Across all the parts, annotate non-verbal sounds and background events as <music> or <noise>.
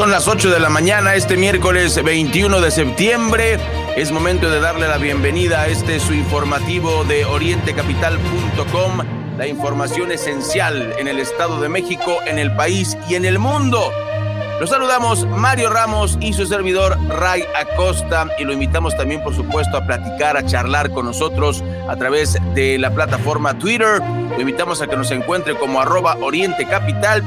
Son las 8 de la mañana, este miércoles 21 de septiembre. Es momento de darle la bienvenida a este su informativo de orientecapital.com, la información esencial en el Estado de México, en el país y en el mundo. Los saludamos Mario Ramos y su servidor Ray Acosta y lo invitamos también por supuesto a platicar, a charlar con nosotros a través de la plataforma Twitter. Lo invitamos a que nos encuentre como arroba Oriente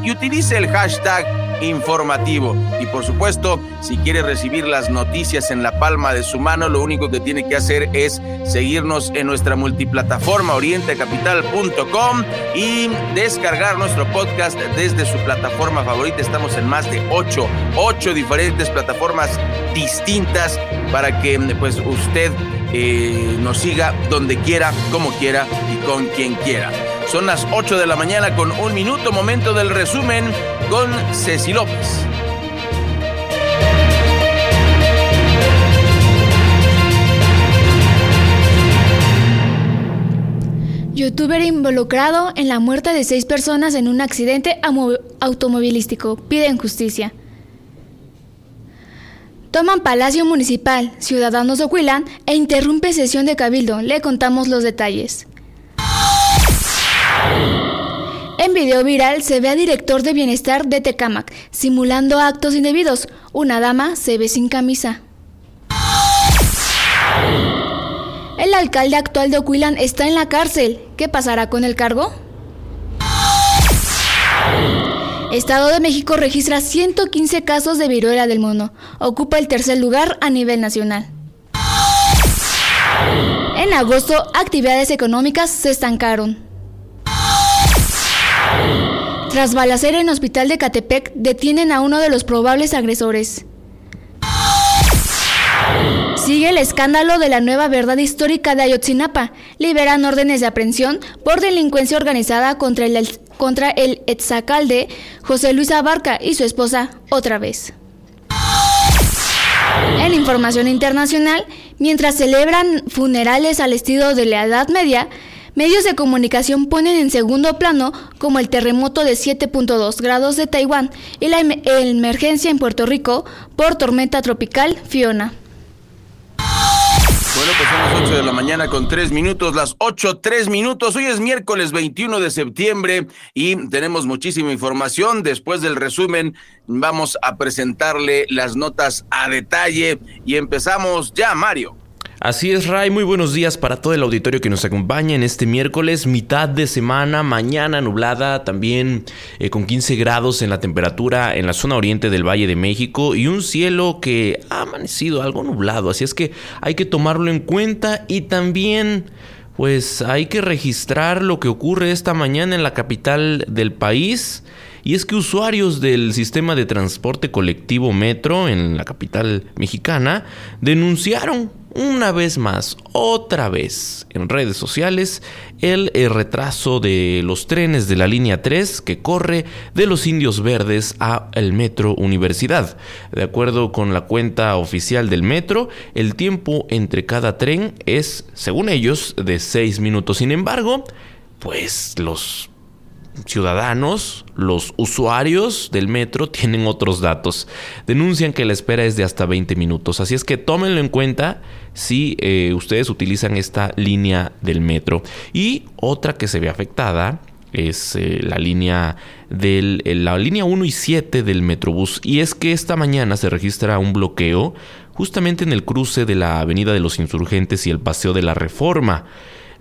y utilice el hashtag informativo. Y por supuesto, si quiere recibir las noticias en la palma de su mano, lo único que tiene que hacer es seguirnos en nuestra multiplataforma orientecapital.com y descargar nuestro podcast desde su plataforma favorita. Estamos en más de ocho, ocho diferentes plataformas distintas para que pues usted eh, nos siga donde quiera, como quiera y con quien quiera. Son las 8 de la mañana con un minuto, momento del resumen con Ceci López. Youtuber involucrado en la muerte de seis personas en un accidente automovilístico. Piden justicia. Toman Palacio Municipal, ciudadanos de Huilan, e interrumpe sesión de cabildo. Le contamos los detalles. En video viral se ve a director de bienestar de Tecamac simulando actos indebidos. Una dama se ve sin camisa. El alcalde actual de Oquilan está en la cárcel. ¿Qué pasará con el cargo? Estado de México registra 115 casos de viruela del mono. Ocupa el tercer lugar a nivel nacional. En agosto, actividades económicas se estancaron. Tras balacera en hospital de Catepec, detienen a uno de los probables agresores. Sigue el escándalo de la nueva verdad histórica de Ayotzinapa. Liberan órdenes de aprehensión por delincuencia organizada contra el, contra el exalcalde José Luis Abarca y su esposa otra vez. En información internacional, mientras celebran funerales al estilo de la Edad Media, Medios de comunicación ponen en segundo plano como el terremoto de 7.2 grados de Taiwán y la em-, emergencia en Puerto Rico por tormenta tropical Fiona. Bueno, pues son las 8 de la mañana con 3 minutos, las 8, 3 minutos. Hoy es miércoles 21 de septiembre y tenemos muchísima información. Después del resumen vamos a presentarle las notas a detalle y empezamos ya, Mario. Así es, Ray. Muy buenos días para todo el auditorio que nos acompaña en este miércoles, mitad de semana, mañana nublada, también eh, con 15 grados en la temperatura en la zona oriente del Valle de México y un cielo que ha amanecido algo nublado. Así es que hay que tomarlo en cuenta y también. Pues hay que registrar lo que ocurre esta mañana en la capital del país. Y es que usuarios del sistema de transporte colectivo Metro en la capital mexicana denunciaron una vez más, otra vez en redes sociales, el, retraso de los trenes de la línea 3 que corre de los Indios Verdes a el Metro Universidad. De acuerdo con la cuenta oficial del Metro, el tiempo entre cada tren es, según ellos, de 6 minutos. Sin embargo, pues los ciudadanos, los usuarios del metro tienen otros datos. Denuncian que la espera es de hasta 20 minutos. Así es que tómenlo en cuenta si eh, ustedes utilizan esta línea del metro. Y otra que se ve afectada es eh, la línea del la línea 1 y 7 del Metrobús y es que esta mañana se registra un bloqueo justamente en el cruce de la Avenida de los Insurgentes y el Paseo de la Reforma.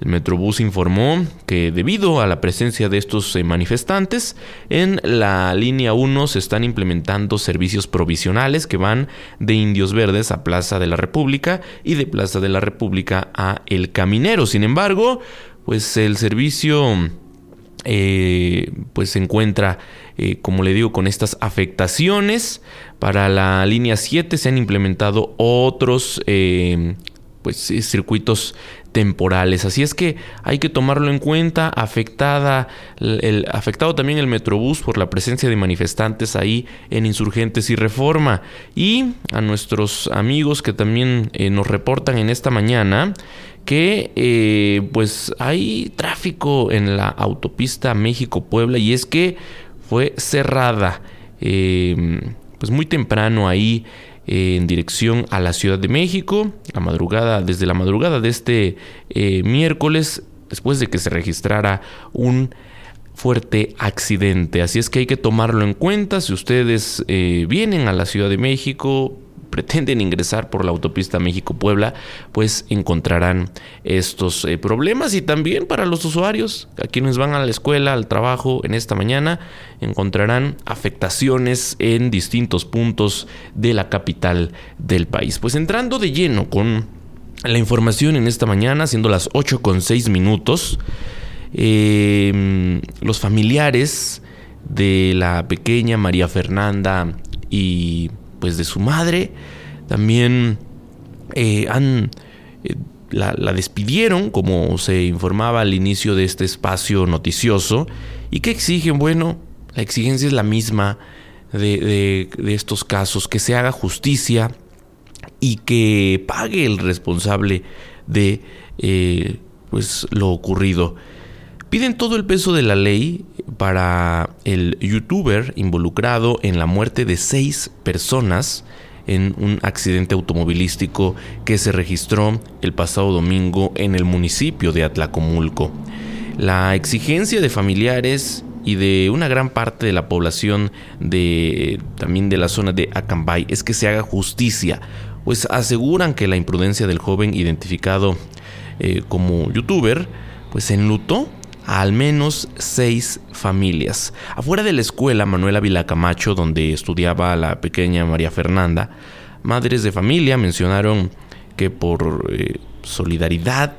El Metrobús informó que debido a la presencia de estos eh, manifestantes, en la línea 1 se están implementando servicios provisionales que van de Indios Verdes a Plaza de la República y de Plaza de la República a El Caminero. Sin embargo, pues el servicio eh, pues se encuentra, eh, como le digo, con estas afectaciones. Para la línea 7 se han implementado otros pues, circuitos temporales. Así es que hay que tomarlo en cuenta. Afectada, afectado también el Metrobús por la presencia de manifestantes ahí en Insurgentes y Reforma. Y a nuestros amigos que también eh, nos reportan en esta mañana que eh, pues hay tráfico en la autopista México-Puebla y es que fue cerrada eh, pues muy temprano ahí en dirección a la Ciudad de México, la madrugada, desde la madrugada de este eh, miércoles, después de que se registrara un fuerte accidente. Así es que hay que tomarlo en cuenta. Si ustedes eh, vienen a la Ciudad de México, pretenden ingresar por la autopista México-Puebla, pues encontrarán estos eh, problemas y también para los usuarios, a quienes van a la escuela, al trabajo en esta mañana, encontrarán afectaciones en distintos puntos de la capital del país. Pues entrando de lleno con la información en esta mañana, siendo las 8 con 6 minutos, em, los familiares de la pequeña María Fernanda y pues de su madre. También eh, han, eh, la, despidieron, como se informaba al inicio de este espacio noticioso. ¿Y que exigen? Bueno, la exigencia es la misma de, estos casos, que se haga justicia y que pague el responsable de eh, pues, lo ocurrido. Piden todo el peso de la ley para el youtuber involucrado en la muerte de seis personas en un accidente automovilístico que se registró el pasado domingo en el municipio de Atlacomulco. La exigencia de familiares y de una gran parte de la población de también de la zona de Acambay es que se haga justicia, pues aseguran que la imprudencia del joven identificado eh, como youtuber pues enlutó al menos seis familias. Afuera de la escuela Manuela Vilacamacho, donde estudiaba la pequeña María Fernanda, madres de familia mencionaron que por eh, solidaridad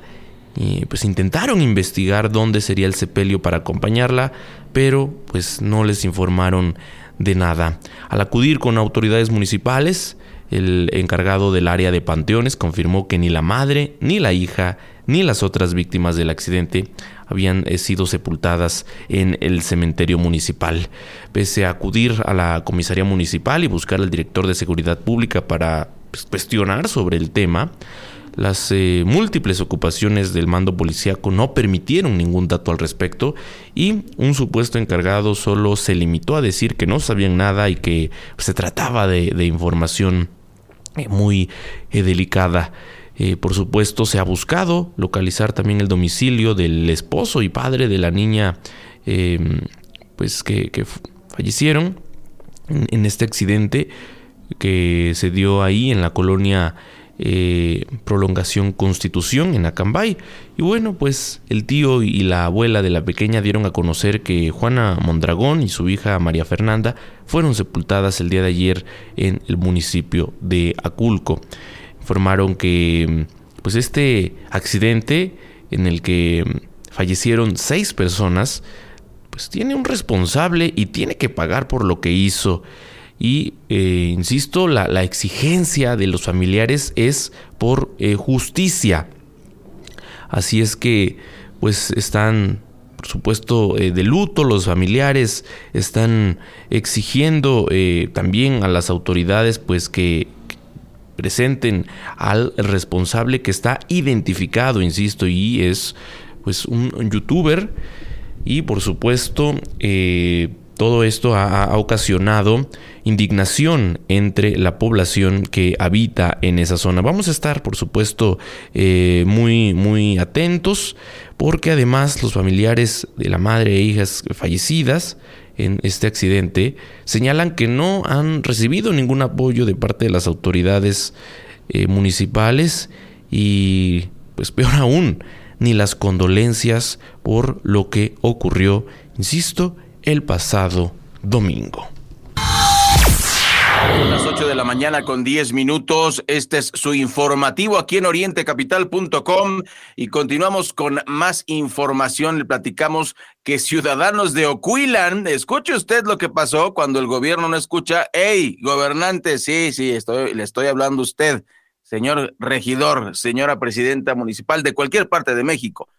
pues intentaron investigar dónde sería el sepelio para acompañarla, pero pues no les informaron de nada. Al acudir con autoridades municipales, el encargado del área de panteones confirmó que ni la madre, ni la hija, ni las otras víctimas del accidente habían eh, sido sepultadas en el cementerio municipal. Pese a acudir a la comisaría municipal y buscar al director de seguridad pública para pues, cuestionar sobre el tema, las eh, múltiples ocupaciones del mando policíaco no permitieron ningún dato al respecto y un supuesto encargado solo se limitó a decir que no sabían nada y que se trataba de, información eh, muy delicada. Eh, por supuesto, se ha buscado localizar también el domicilio del esposo y padre de la niña em, pues que, fallecieron en, este accidente que se dio ahí en la colonia eh, Prolongación Constitución en Acambay. Y bueno, pues el tío y la abuela de la pequeña dieron a conocer que Juana Mondragón y su hija María Fernanda fueron sepultadas el día de ayer en el municipio de Aculco informaron que pues este accidente en el que fallecieron seis personas, pues tiene un responsable y tiene que pagar por lo que hizo. Y, eh, insisto, la, exigencia de los familiares es por eh, justicia. Así es que, pues están, por supuesto, eh, de luto, los familiares están exigiendo también a las autoridades, pues que presenten al responsable que está identificado, insisto, y es pues un youtuber. Y por supuesto eh, todo esto ha, ocasionado indignación entre la población que habita en esa zona. Vamos a estar, por supuesto, eh, muy, muy atentos, porque además los familiares de la madre e hijas fallecidas en este accidente señalan que no han recibido ningún apoyo de parte de las autoridades eh, municipales y, pues <laughs> peor aún, ni las condolencias por lo que ocurrió, insisto, el pasado domingo. Las 8 de la mañana con 10 minutos. Este es su informativo aquí en orientecapital.com y continuamos con más información. Le platicamos que ciudadanos de Ocuilan, escuche usted lo que pasó cuando el gobierno no escucha. Hey, gobernante, sí, sí, estoy, le estoy hablando a usted, señor regidor, señora presidenta municipal de cualquier parte de México.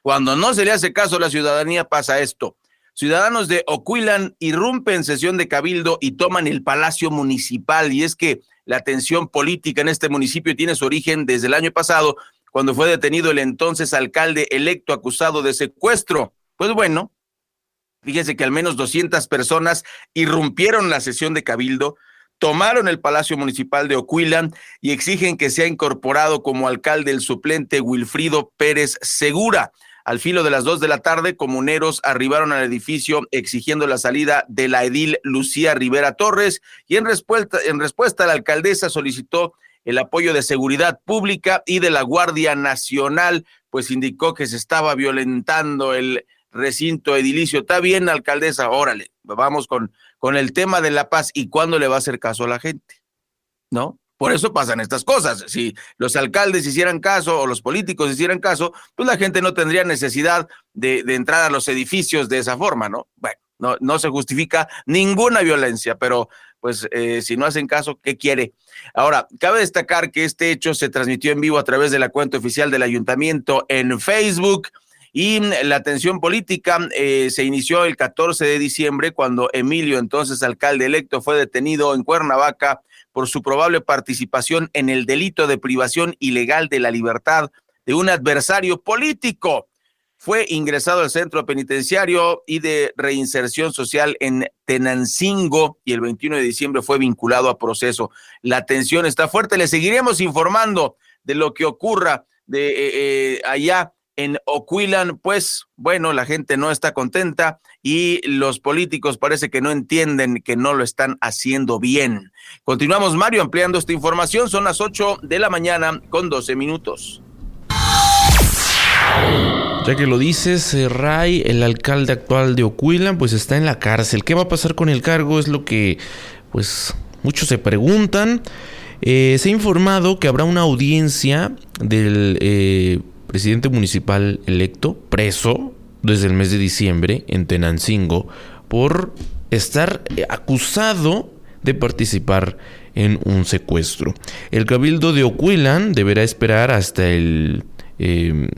Cuando no se le hace caso a la ciudadanía pasa esto. Ciudadanos de Ocuilan irrumpen sesión de cabildo y toman el Palacio Municipal. Y es que la tensión política en este municipio tiene su origen desde el año pasado, cuando fue detenido el entonces alcalde electo acusado de secuestro. Pues bueno, fíjense que al menos 200 personas irrumpieron la sesión de cabildo, tomaron el Palacio Municipal de Ocuilan y exigen que sea incorporado como alcalde el suplente Wilfrido Pérez Segura. Al filo de las dos de la tarde, comuneros arribaron al edificio exigiendo la salida de la edil Lucía Rivera Torres y en respuesta, en respuesta la alcaldesa solicitó el apoyo de seguridad pública y de la Guardia Nacional, pues indicó que se estaba violentando el recinto edilicio. Está bien, alcaldesa, órale, vamos con, con el tema de la paz y cuándo le va a hacer caso a la gente, ¿no? Por eso pasan estas cosas. Si los alcaldes hicieran caso o los políticos hicieran caso, pues la gente no tendría necesidad de, entrar a los edificios de esa forma, ¿no? Bueno, no, se justifica ninguna violencia, pero pues eh, si no hacen caso, ¿qué quiere? Ahora, cabe destacar que este hecho se transmitió en vivo a través de la cuenta oficial del ayuntamiento en Facebook. Y la tensión política eh, se inició el 14 de diciembre cuando Emilio, entonces alcalde electo, fue detenido en Cuernavaca por su probable participación en el delito de privación ilegal de la libertad de un adversario político. Fue ingresado al centro penitenciario y de reinserción social en Tenancingo y el 21 de diciembre fue vinculado a proceso. La tensión está fuerte. Le seguiremos informando de lo que ocurra de eh, eh, allá en Oquilan, pues bueno, la gente no está contenta y los políticos parece que no entienden que no lo están haciendo bien. Continuamos, Mario, ampliando esta información. Son las 8 de la mañana con 12 minutos. Ya que lo dices, eh, Ray, el alcalde actual de Oquilan, pues está en la cárcel. ¿Qué va a pasar con el cargo? Es lo que, pues, muchos se preguntan. Eh, se ha informado que habrá una audiencia del eh, presidente municipal electo, preso desde el mes de diciembre en Tenancingo, por estar acusado de participar en un secuestro. El cabildo de Oquilan deberá esperar hasta el em,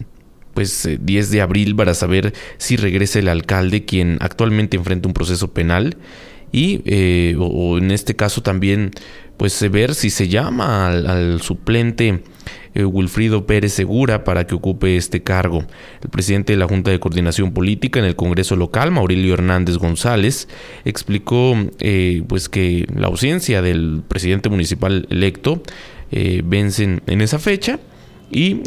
pues 10 de abril para saber si regresa el alcalde quien actualmente enfrenta un proceso penal y eh, o, en este caso también pues ver si se llama al suplente eh, Wilfrido Pérez Segura para que ocupe este cargo. El presidente de la Junta de Coordinación Política en el Congreso local, Mauricio Hernández González, explicó eh, pues que la ausencia del presidente municipal electo eh, vence en esa fecha y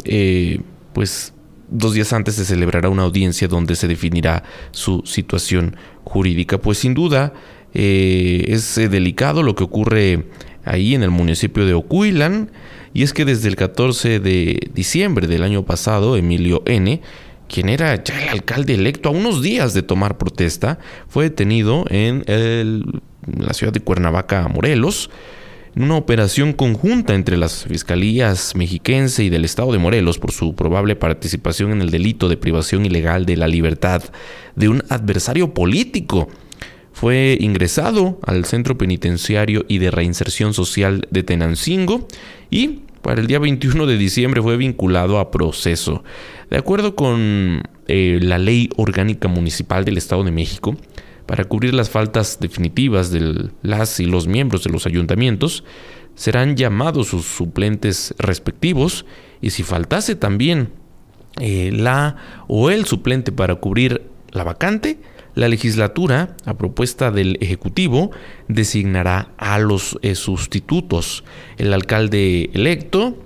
pues dos días antes se celebrará una audiencia donde se definirá su situación jurídica. Pues sin duda es delicado lo que ocurre ahí en el municipio de Ocuilan. Y es que desde el 14 de diciembre del año pasado, Emilio N., quien era ya el alcalde electo a unos días de tomar protesta, fue detenido en, la ciudad de Cuernavaca, Morelos, en una operación conjunta entre las fiscalías mexiquense y del estado de Morelos por su probable participación en el delito de privación ilegal de la libertad de un adversario político. Fue ingresado al Centro Penitenciario y de Reinserción Social de Tenancingo y para el día 21 de diciembre fue vinculado a proceso. De acuerdo con eh, la Ley Orgánica Municipal del Estado de México, para cubrir las faltas definitivas de las y los miembros de los ayuntamientos, serán llamados sus suplentes respectivos y si faltase también eh, la o el suplente para cubrir la vacante, la legislatura, a propuesta del Ejecutivo, designará a los eh, sustitutos. El alcalde electo,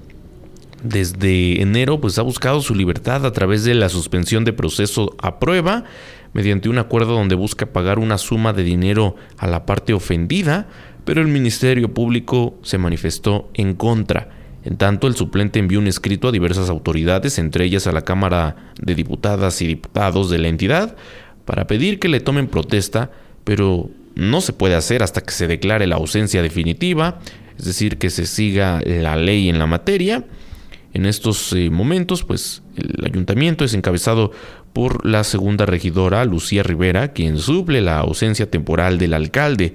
desde enero, pues ha buscado su libertad a través de la suspensión de proceso a prueba, mediante un acuerdo donde busca pagar una suma de dinero a la parte ofendida, pero el Ministerio Público se manifestó en contra. En tanto, el suplente envió un escrito a diversas autoridades, entre ellas a la Cámara de Diputadas y Diputados de la entidad, para pedir que le tomen protesta, pero no se puede hacer hasta que se declare la ausencia definitiva, es decir, que se siga la ley en la materia. En estos eh, momentos, pues el ayuntamiento es encabezado por la segunda regidora, Lucía Rivera, quien suple la ausencia temporal del alcalde.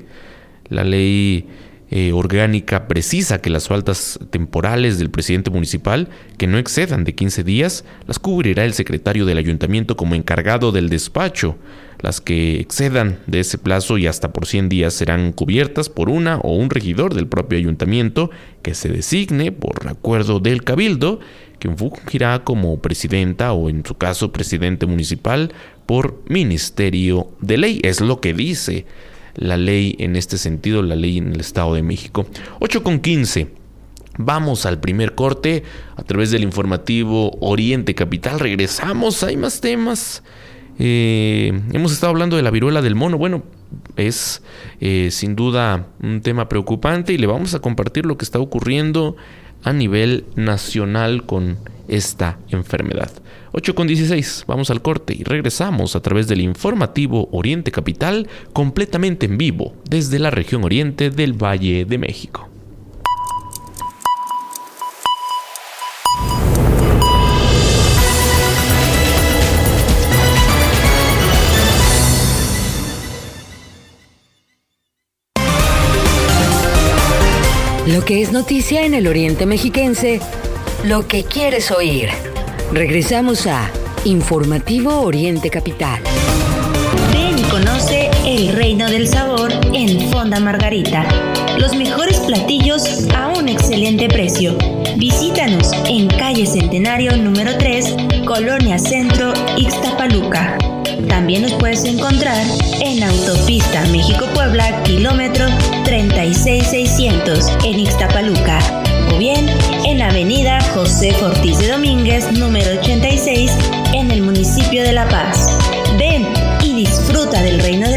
La ley eh, orgánica precisa que las faltas temporales del presidente municipal, que no excedan de 15 días, las cubrirá el secretario del ayuntamiento como encargado del despacho. Las que excedan de ese plazo y hasta por 100 días serán cubiertas por una o un regidor del propio ayuntamiento que se designe por acuerdo del cabildo, quien fungirá como presidenta o en su caso presidente municipal por ministerio de ley. Es lo que dice la ley en este sentido, la ley en el Estado de México. 8 con 15. Vamos al primer corte a través del informativo Oriente Capital. Regresamos, hay más temas. Eh, hemos estado hablando de la viruela del mono. Bueno, es eh, sin duda un tema preocupante y le vamos a compartir lo que está ocurriendo a nivel nacional con esta enfermedad. 8 con 16, vamos al corte y regresamos a través del informativo Oriente Capital completamente en vivo desde la región oriente del Valle de México. Lo que es noticia en el Oriente Mexiquense, lo que quieres oír. Regresamos a Informativo Oriente Capital. Ven y conoce el reino del sabor en Fonda Margarita. Los mejores platillos a un excelente precio. Visítanos en calle Centenario número 3, Colonia Centro, Ixtapaluca. También nos puedes encontrar en Autopista México-Puebla, kilómetro 36600, en Ixtapaluca. O bien en Avenida José Ortiz de Domínguez, número 86, en el municipio de La Paz. Ven y disfruta del reino del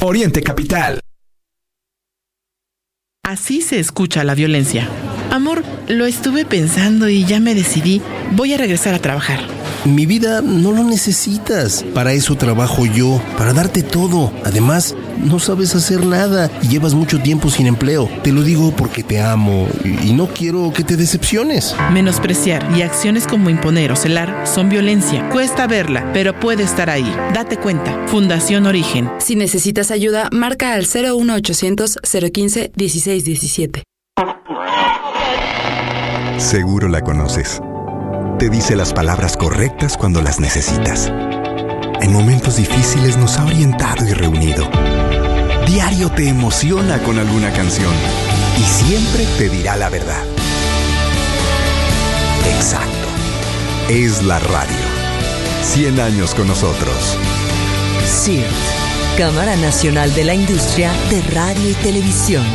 Oriente Capital. Así se escucha la violencia. Amor, lo estuve pensando y ya me decidí. Voy a regresar a trabajar. Mi vida no lo necesitas. Para eso trabajo yo, para darte todo. Además, no sabes hacer nada y llevas mucho tiempo sin empleo. Te lo digo porque te amo y y no quiero que te decepciones. Menospreciar y acciones como imponer o celar son violencia. Cuesta verla, pero puede estar ahí. Date cuenta. Fundación Origen. Si necesitas ayuda, marca al 01800 015 1617. Seguro la conoces. Te dice las palabras correctas cuando las necesitas. En momentos difíciles nos ha orientado y reunido. Diario te emociona con alguna canción y siempre te dirá la verdad. Exacto. Es la radio. 100 años con nosotros. CIRT, Cámara Nacional de la Industria de Radio y Televisión.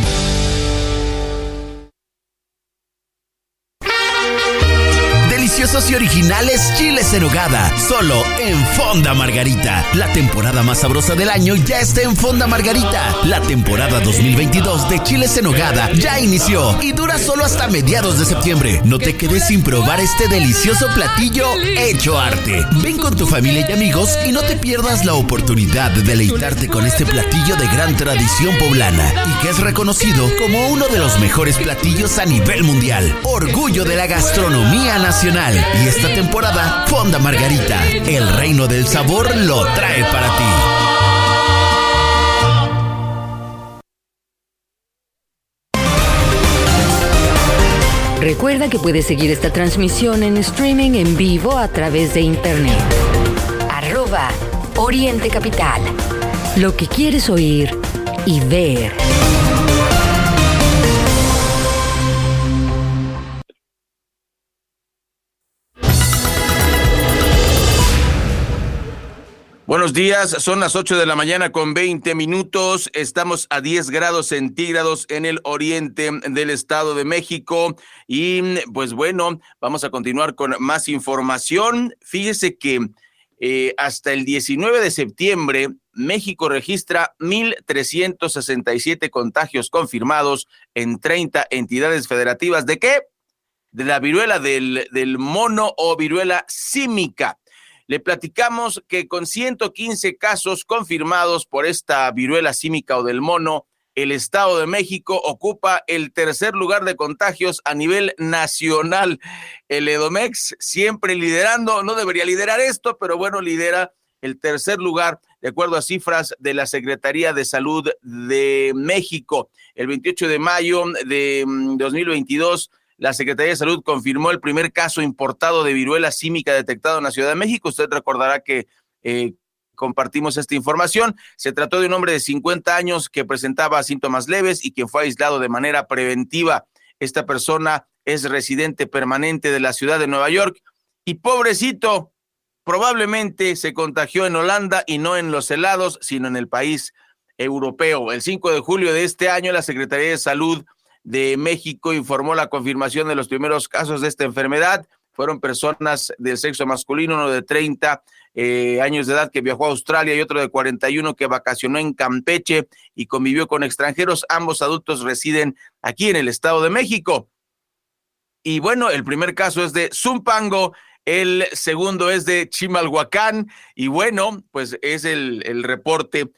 Deliciosos y originales chiles en hogada, solo en Fonda Margarita. La temporada más sabrosa del año ya está en Fonda Margarita. La temporada 2022 de chiles en hogada ya inició y dura solo hasta mediados de septiembre. No te quedes sin probar este delicioso platillo hecho arte. Ven con tu familia y amigos y no te pierdas la oportunidad de deleitarte con este platillo de gran tradición poblana y que es reconocido como uno de los mejores platillos a nivel mundial. Orgullo de la gastronomía nacional. Y esta temporada, Fonda Margarita, el reino del sabor lo trae para ti. Recuerda que puedes seguir esta transmisión en streaming en vivo a través de internet. Arroba Oriente Capital. Lo que quieres oír y ver. Buenos días, son las 8 de la mañana con 20 minutos. Estamos a 10 grados centígrados en el oriente del Estado de México. Y pues bueno, vamos a continuar con más información. Fíjese que eh, hasta el 19 de septiembre, México registra 1.367 contagios confirmados en 30 entidades federativas. ¿De qué? De la viruela del, del mono o viruela símica. Le platicamos que con 115 casos confirmados por esta viruela símica o del mono, el Estado de México ocupa el tercer lugar de contagios a nivel nacional. El Edomex siempre liderando, no debería liderar esto, pero bueno, lidera el tercer lugar de acuerdo a cifras de la Secretaría de Salud de México. El 28 de mayo de 2022 mm, la Secretaría de Salud confirmó el primer caso importado de viruela símica detectado en la Ciudad de México. Usted recordará que eh, compartimos esta información. Se trató de un hombre de 50 años que presentaba síntomas leves y que fue aislado de manera preventiva. Esta persona es residente permanente de la ciudad de Nueva York y pobrecito, probablemente se contagió en Holanda y no en los helados, sino en el país europeo. El 5 de julio de este año, la Secretaría de Salud de México informó la confirmación de los primeros casos de esta enfermedad. Fueron personas del sexo masculino, uno de 30 eh, años de edad que viajó a Australia y otro de 41 que vacacionó en Campeche y convivió con extranjeros. Ambos adultos residen aquí en el Estado de México. Y bueno, el primer caso es de Zumpango, el segundo es de Chimalhuacán y bueno, pues es el, el reporte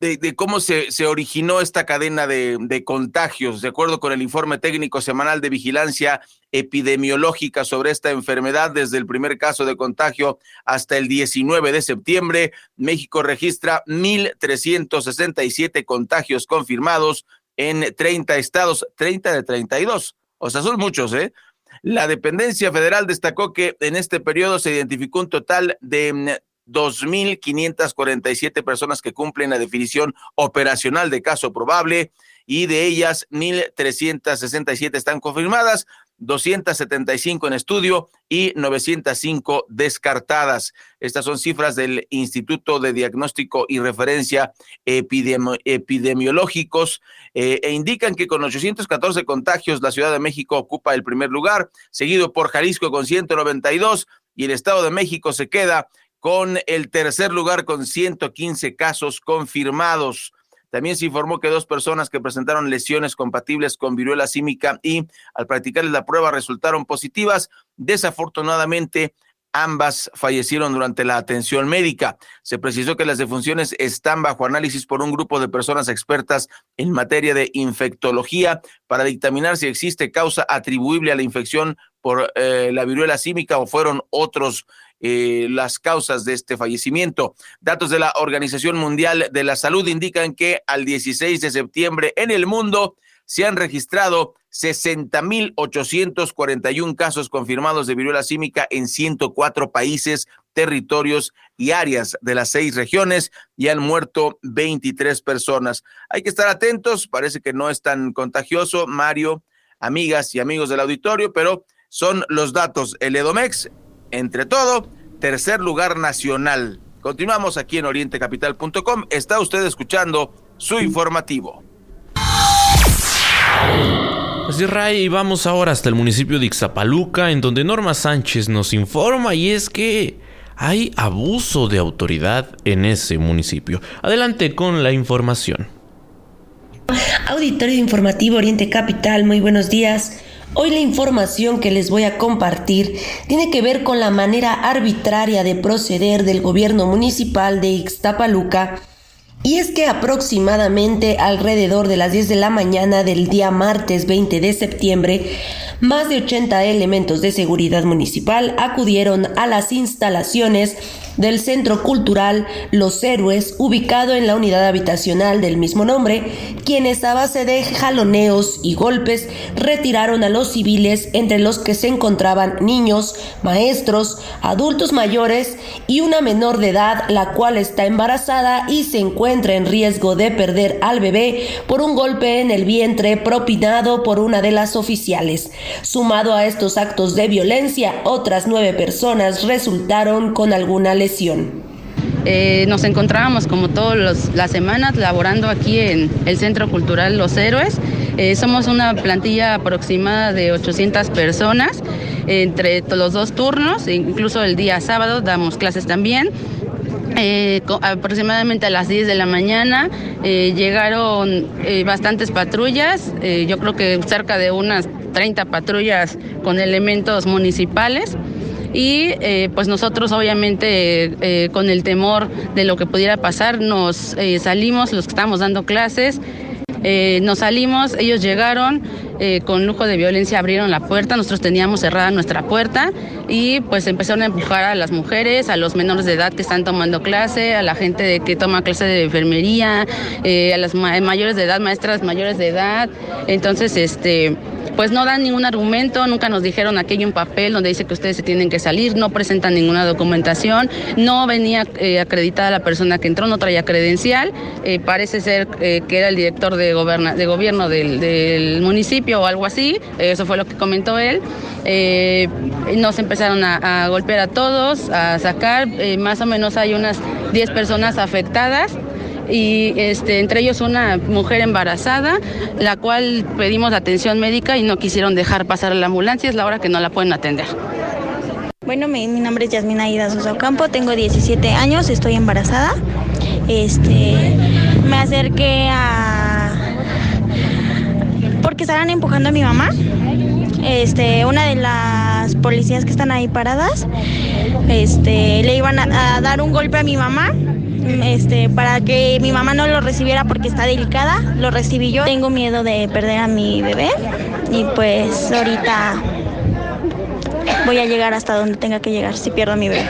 de, cómo se, se, originó esta cadena de, de, contagios. De acuerdo con el informe técnico semanal de vigilancia epidemiológica sobre esta enfermedad, desde el primer caso de contagio hasta el 19 de septiembre, México registra 1.367 contagios confirmados en 30 estados, 30 de 32. O sea, son muchos, ¿eh? La dependencia federal destacó que en este periodo se identificó un total de 2.547 personas que cumplen la definición operacional de caso probable y de ellas 1.367 están confirmadas, 275 en estudio y 905 descartadas. Estas son cifras del Instituto de Diagnóstico y Referencia Epidemiológicos eh, e indican que con 814 contagios la Ciudad de México ocupa el primer lugar, seguido por Jalisco con 192 y el Estado de México se queda con el tercer lugar con 115 casos confirmados. También se informó que dos personas que presentaron lesiones compatibles con viruela símica y al practicarles la prueba resultaron positivas. Desafortunadamente, ambas fallecieron durante la atención médica. Se precisó que las defunciones están bajo análisis por un grupo de personas expertas en materia de infectología para dictaminar si existe causa atribuible a la infección por eh, la viruela símica o fueron otros eh, las causas de este fallecimiento. Datos de la Organización Mundial de la Salud indican que al 16 de septiembre en el mundo se han registrado 60.841 casos confirmados de viruela símica en 104 países, territorios y áreas de las seis regiones y han muerto 23 personas. Hay que estar atentos, parece que no es tan contagioso, Mario, amigas y amigos del auditorio, pero son los datos. El Edomex entre todo, tercer lugar nacional. Continuamos aquí en orientecapital.com. Está usted escuchando su informativo. Así Ray, vamos ahora hasta el municipio de Ixapaluca, en donde Norma Sánchez nos informa y es que hay abuso de autoridad en ese municipio. Adelante con la información. Auditorio Informativo Oriente Capital, muy buenos días. Hoy la información que les voy a compartir tiene que ver con la manera arbitraria de proceder del gobierno municipal de Ixtapaluca y es que aproximadamente alrededor de las 10 de la mañana del día martes 20 de septiembre, más de 80 elementos de seguridad municipal acudieron a las instalaciones del Centro Cultural Los Héroes, ubicado en la unidad habitacional del mismo nombre, quienes a base de jaloneos y golpes retiraron a los civiles, entre los que se encontraban niños, maestros, adultos mayores y una menor de edad, la cual está embarazada y se encuentra en riesgo de perder al bebé por un golpe en el vientre propinado por una de las oficiales. Sumado a estos actos de violencia, otras nueve personas resultaron con alguna lesión. Eh, nos encontrábamos como todas las semanas laborando aquí en el Centro Cultural Los Héroes. Eh, somos una plantilla aproximada de 800 personas entre los dos turnos, incluso el día sábado damos clases también. Eh, aproximadamente a las 10 de la mañana llegaron bastantes patrullas, yo creo que cerca de unas 30 patrullas con elementos municipales y eh, pues nosotros obviamente eh, con el temor de lo que pudiera pasar nos eh, salimos los que estábamos dando clases nos salimos, ellos llegaron con lujo de violencia, abrieron la puerta, nosotros teníamos cerrada nuestra puerta y pues empezaron a empujar a las mujeres, a los menores de edad que están tomando clase, a la gente que toma clase de enfermería, a las mayores de edad, maestras mayores de edad. Entonces, este pues no dan ningún argumento, nunca nos dijeron hay un papel donde dice que ustedes se tienen que salir, no presentan ninguna documentación, no venía eh, acreditada la persona que entró, no traía credencial, eh, parece ser eh, que era el director de, de gobierno del, municipio o algo así, eso fue lo que comentó él. nos empezaron a, a, golpear a todos, a sacar, más o menos hay unas 10 personas afectadas y este, entre ellos una mujer embarazada, la cual pedimos atención médica y no quisieron dejar pasar la ambulancia, es la hora que no la pueden atender. Bueno, mi, nombre es Yasmina Aida Sosa Ocampo, tengo 17 años, estoy embarazada. Este, me acerqué a porque estaban empujando a mi mamá. Este, una de las policías que están ahí paradas, este, le iban a dar un golpe a mi mamá este, para que mi mamá no lo recibiera porque está delicada, lo recibí yo. Tengo miedo de perder a mi bebé y pues ahorita voy a llegar hasta donde tenga que llegar si pierdo a mi bebé.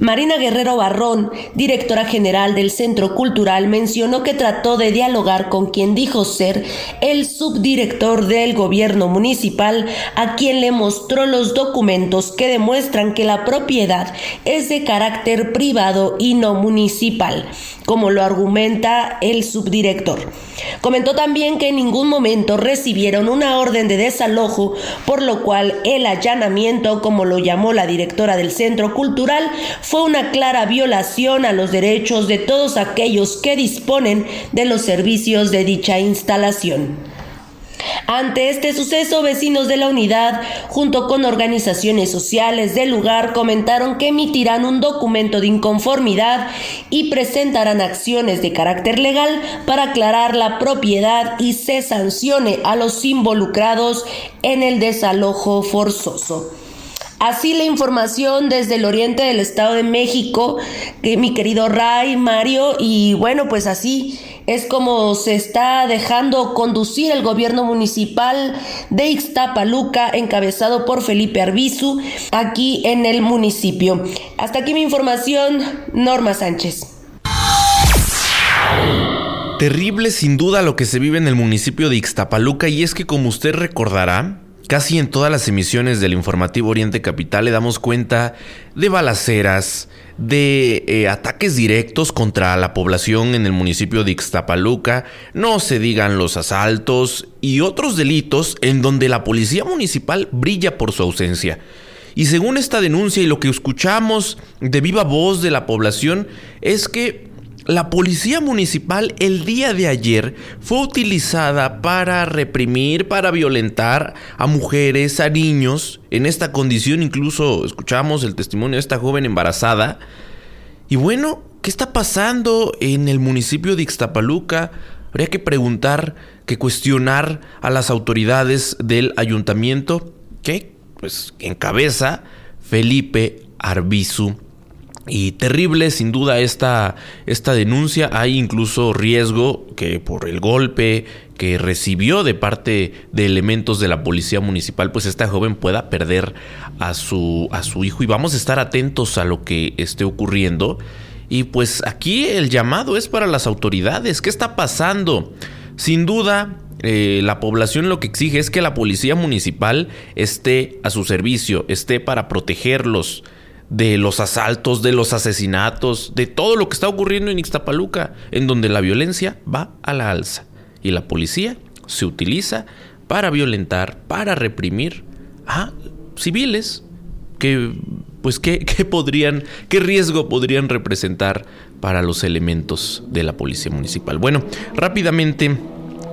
Marina Guerrero Barrón, directora general del Centro Cultural, mencionó que trató de dialogar con quien dijo ser el subdirector del gobierno municipal, a quien le mostró los documentos que demuestran que la propiedad es de carácter privado y no municipal como lo argumenta el subdirector. Comentó también que en ningún momento recibieron una orden de desalojo, por lo cual el allanamiento, como lo llamó la directora del centro cultural, fue una clara violación a los derechos de todos aquellos que disponen de los servicios de dicha instalación. Ante este suceso, vecinos de la unidad, junto con organizaciones sociales del lugar, comentaron que emitirán un documento de inconformidad y presentarán acciones de carácter legal para aclarar la propiedad y se sancione a los involucrados en el desalojo forzoso. Así la información desde el oriente del Estado de México, que mi querido Ray, Mario, y bueno, pues así es como se está dejando conducir el gobierno municipal de Ixtapaluca, encabezado por Felipe Arbizu, aquí en el municipio. Hasta aquí mi información, Norma Sánchez. Terrible sin duda lo que se vive en el municipio de Ixtapaluca y es que como usted recordará, casi en todas las emisiones del informativo Oriente Capital le damos cuenta de balaceras, de eh, ataques directos contra la población en el municipio de Ixtapaluca, no se digan los asaltos y otros delitos en donde la policía municipal brilla por su ausencia. Y según esta denuncia y lo que escuchamos de viva voz de la población es que la policía municipal el día de ayer fue utilizada para reprimir, para violentar a mujeres, a niños. En esta condición incluso escuchamos el testimonio de esta joven embarazada. Y bueno, ¿qué está pasando en el municipio de Ixtapaluca? Habría que preguntar, que cuestionar a las autoridades del ayuntamiento que pues encabeza Felipe Arbizu y terrible, sin duda, esta, esta denuncia. Hay incluso riesgo que por el golpe que recibió de parte de elementos de la policía municipal, pues esta joven pueda perder a su, a su hijo. Y vamos a estar atentos a lo que esté ocurriendo. Y pues aquí el llamado es para las autoridades. ¿Qué está pasando? Sin duda, eh, la población lo que exige es que la policía municipal esté a su servicio, esté para protegerlos de los asaltos, de los asesinatos, de todo lo que está ocurriendo en Ixtapaluca, en donde la violencia va a la alza y la policía se utiliza para violentar, para reprimir a civiles que pues qué, <laughs> qué podrían, qué riesgo podrían representar para los elementos de la policía municipal. Bueno, rápidamente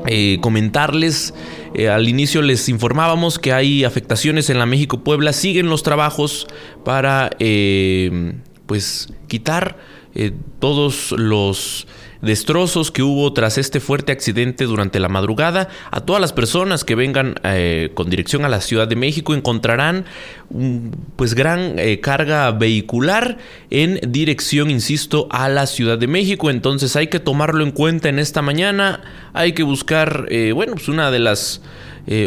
eh, comentarles, eh, al inicio les informábamos que hay afectaciones en la México-Puebla, siguen los trabajos para eh, pues quitar todos los destrozos que hubo tras este fuerte accidente durante la madrugada. A todas las personas que vengan eh, con dirección a la Ciudad de México encontrarán pues gran eh, carga vehicular en dirección, insisto, a la Ciudad de México. Entonces hay que tomarlo en cuenta en esta mañana. Hay que buscar, eh, bueno, pues una de las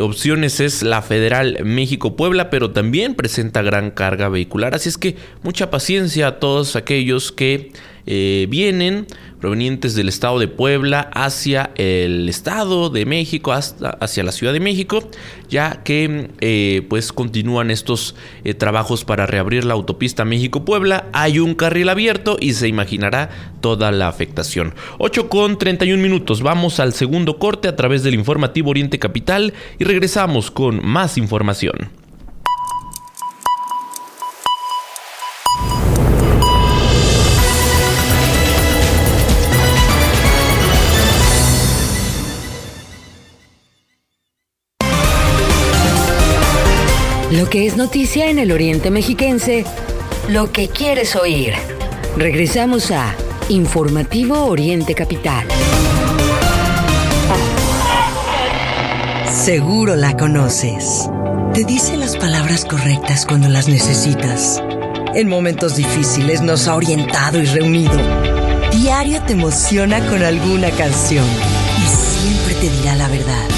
opciones es la Federal México-Puebla, pero también presenta gran carga vehicular. Así es que mucha paciencia a todos aquellos que vienen provenientes del estado de Puebla hacia el estado de México, hasta, hacia la Ciudad de México, ya que eh, pues continúan estos eh, trabajos para reabrir la autopista México-Puebla. Hay un carril abierto y se imaginará toda la afectación. 8 con 31 minutos, vamos al segundo corte a través del informativo Oriente Capital y regresamos con más información. Que es noticia en el Oriente Mexiquense, lo que quieres oír. Regresamos a Informativo Oriente Capital. Seguro la conoces. Te dice las palabras correctas cuando las necesitas. En momentos difíciles nos ha orientado y reunido. Diario te emociona con alguna canción y siempre te dirá la verdad.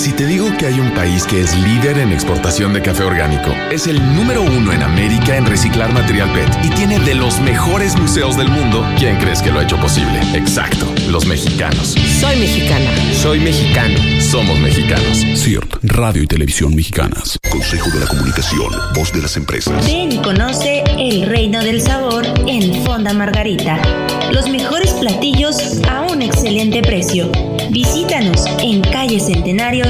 Si te digo que hay un país que es líder en exportación de café orgánico, es el número uno en América en reciclar material PET y tiene de los mejores museos del mundo, ¿quién crees que lo ha hecho posible? Exacto, los mexicanos. Soy mexicana. Soy mexicano. Somos mexicanos. CIRT, Radio y Televisión Mexicanas. Consejo de la Comunicación, voz de las empresas. Ven y conoce el reino del sabor en Fonda Margarita. Los mejores platillos a un excelente precio. Visítanos en calle Centenario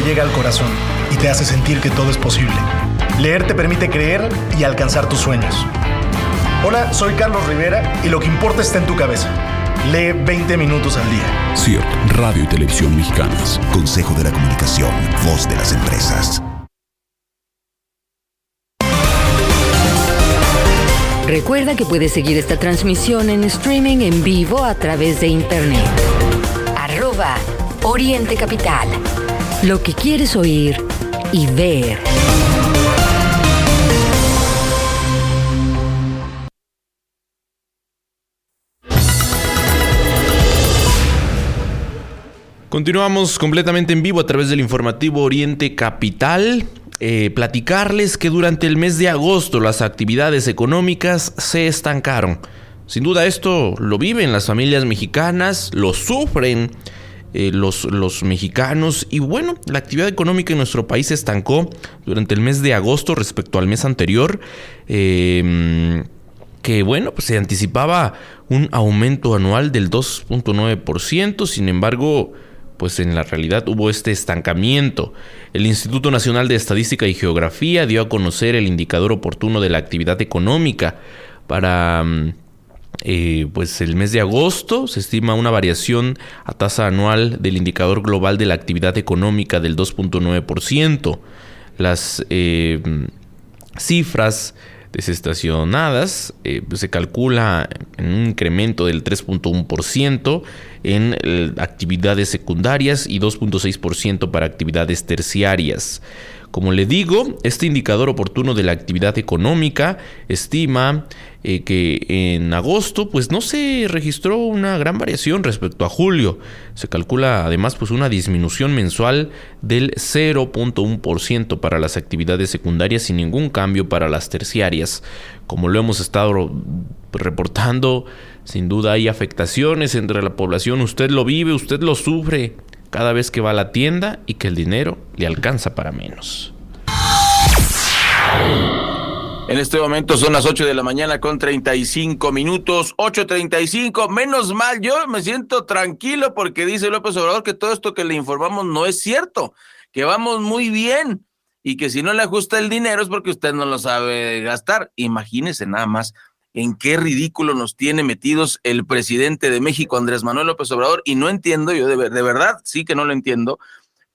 Te llega al corazón y te hace sentir que todo es posible. Leer te permite creer y alcanzar tus sueños. Hola, soy Carlos Rivera y lo que importa está en tu cabeza. Lee 20 minutos al día. CIRT, Radio y Televisión Mexicanas. Consejo de la Comunicación, voz de las empresas. Recuerda que puedes seguir esta transmisión en streaming en vivo a través de internet. Arroba Oriente Capital. Lo que quieres oír y ver. Continuamos completamente en vivo a través del informativo Oriente Capital. Eh, platicarles que durante el mes de agosto las actividades económicas se estancaron. Sin duda esto lo viven las familias mexicanas, lo sufren eh, los, los, mexicanos. Y bueno, la actividad económica en nuestro país se estancó durante el mes de agosto respecto al mes anterior. Em, que bueno, pues se anticipaba un aumento anual del 2.9%, sin embargo, pues en la realidad hubo este estancamiento. El Instituto Nacional de Estadística y Geografía dio a conocer el indicador oportuno de la actividad económica para mm, eh, pues el mes de agosto se estima una variación a tasa anual del indicador global de la actividad económica del 2.9%. Las eh, cifras desestacionadas eh, pues, se calcula en un incremento del 3.1% en actividades secundarias y 2.6% para actividades terciarias. Como le digo, este indicador oportuno de la actividad económica estima eh, que en agosto pues no se registró una gran variación respecto a julio. Se calcula además pues una disminución mensual del 0.1% para las actividades secundarias sin ningún cambio para las terciarias. Como lo hemos estado reportando, sin duda hay afectaciones entre la población. Usted lo vive, usted lo sufre cada vez que va a la tienda y que el dinero le alcanza para menos. En este momento son las 8 de la mañana con 35 minutos, 8.35, menos mal, yo me siento tranquilo porque dice López Obrador que todo esto que le informamos no es cierto, que vamos muy bien y que si no le ajusta el dinero es porque usted no lo sabe gastar. Imagínese nada más en qué ridículo nos tiene metidos el presidente de México, Andrés Manuel López Obrador, y no entiendo, yo de, de verdad sí que no lo entiendo,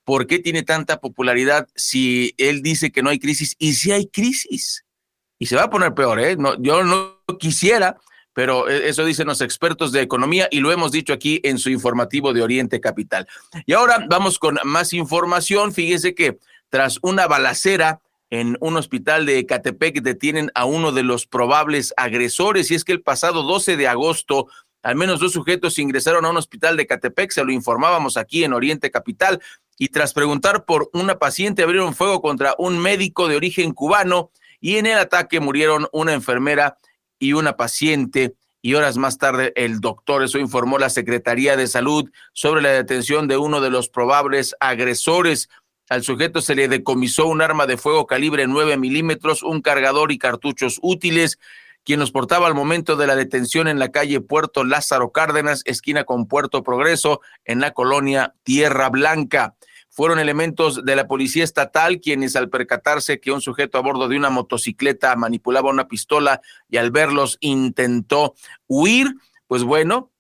por qué tiene tanta popularidad si él dice que no hay crisis y si hay crisis y se va a poner peor, ¿eh? No, yo no quisiera, pero e, eso dicen los expertos de economía y lo hemos dicho aquí en su informativo de Oriente Capital. Y ahora vamos con más información. Fíjese que tras una balacera en un hospital de Ecatepec detienen a uno de los probables agresores y es que el pasado 12 de agosto al menos dos sujetos ingresaron a un hospital de Catepec, se lo informábamos aquí en Oriente Capital, y tras preguntar por una paciente abrieron fuego contra un médico de origen cubano y en el ataque murieron una enfermera y una paciente y horas más tarde el doctor, eso informó la Secretaría de Salud sobre la detención de uno de los probables agresores. Al sujeto se le decomisó un arma de fuego calibre 9 milímetros, un cargador y cartuchos útiles, quien los portaba al momento de la detención en la calle Puerto Lázaro Cárdenas, esquina con Puerto Progreso, en la colonia Tierra Blanca. Fueron elementos de la policía estatal quienes al percatarse que un sujeto a bordo de una motocicleta manipulaba una pistola y al verlos intentó huir, pues bueno,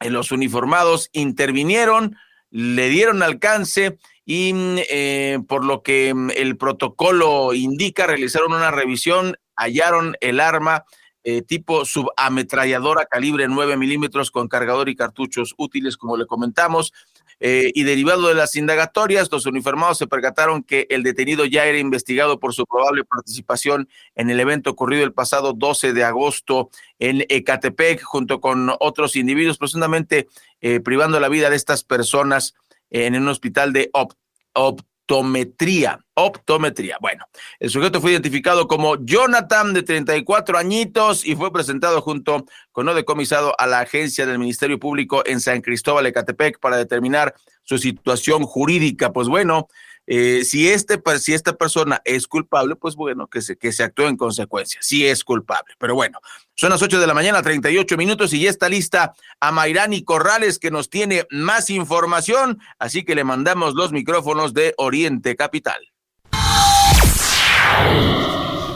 los uniformados intervinieron, le dieron alcance y eh, por lo que mm, el protocolo indica, realizaron una revisión, hallaron el arma eh, tipo subametralladora calibre 9 milímetros con cargador y cartuchos útiles, como le comentamos. Eh, y derivado de las indagatorias, los uniformados se percataron que el detenido ya era investigado por su probable participación en el evento ocurrido el pasado 12 de agosto en Ecatepec, junto con otros individuos, presuntamente eh, privando la vida de estas personas en un hospital de Opt optometría. Optometría. Bueno, el sujeto fue identificado como Jonathan, de 34 añitos, y fue presentado junto con no decomisado a la agencia del Ministerio Público en San Cristóbal, Ecatepec, para determinar su situación jurídica. Pues bueno, eh, si, este, si esta persona es culpable, pues bueno, que se, que se actúe en consecuencia. Si es culpable. Pero bueno, son las 8 de la mañana, 38 minutos, y ya está lista a Mayrani Corrales, que nos tiene más información. Así que le mandamos los micrófonos de Oriente Capital.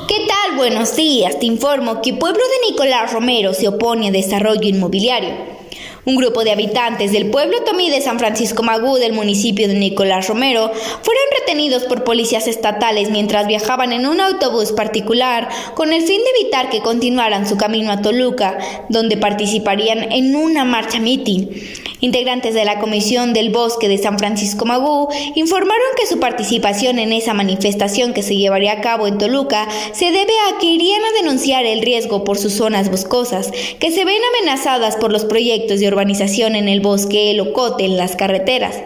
¿Qué tal? Buenos días. Te informo que pueblo de Nicolás Romero se opone a desarrollo inmobiliario. Un grupo de habitantes del pueblo Tomí de San Francisco Magú del municipio de Nicolás Romero fueron retenidos por policías estatales mientras viajaban en un autobús particular con el fin de evitar que continuaran su camino a Toluca, donde participarían en una marcha mitin. Integrantes de la Comisión del Bosque de San Francisco Magú informaron que su participación en esa manifestación que se llevaría a cabo en Toluca se debe a que irían a denunciar el riesgo por sus zonas boscosas, que se ven amenazadas por los proyectos de urbanización en el bosque El Ocote, en las carreteras.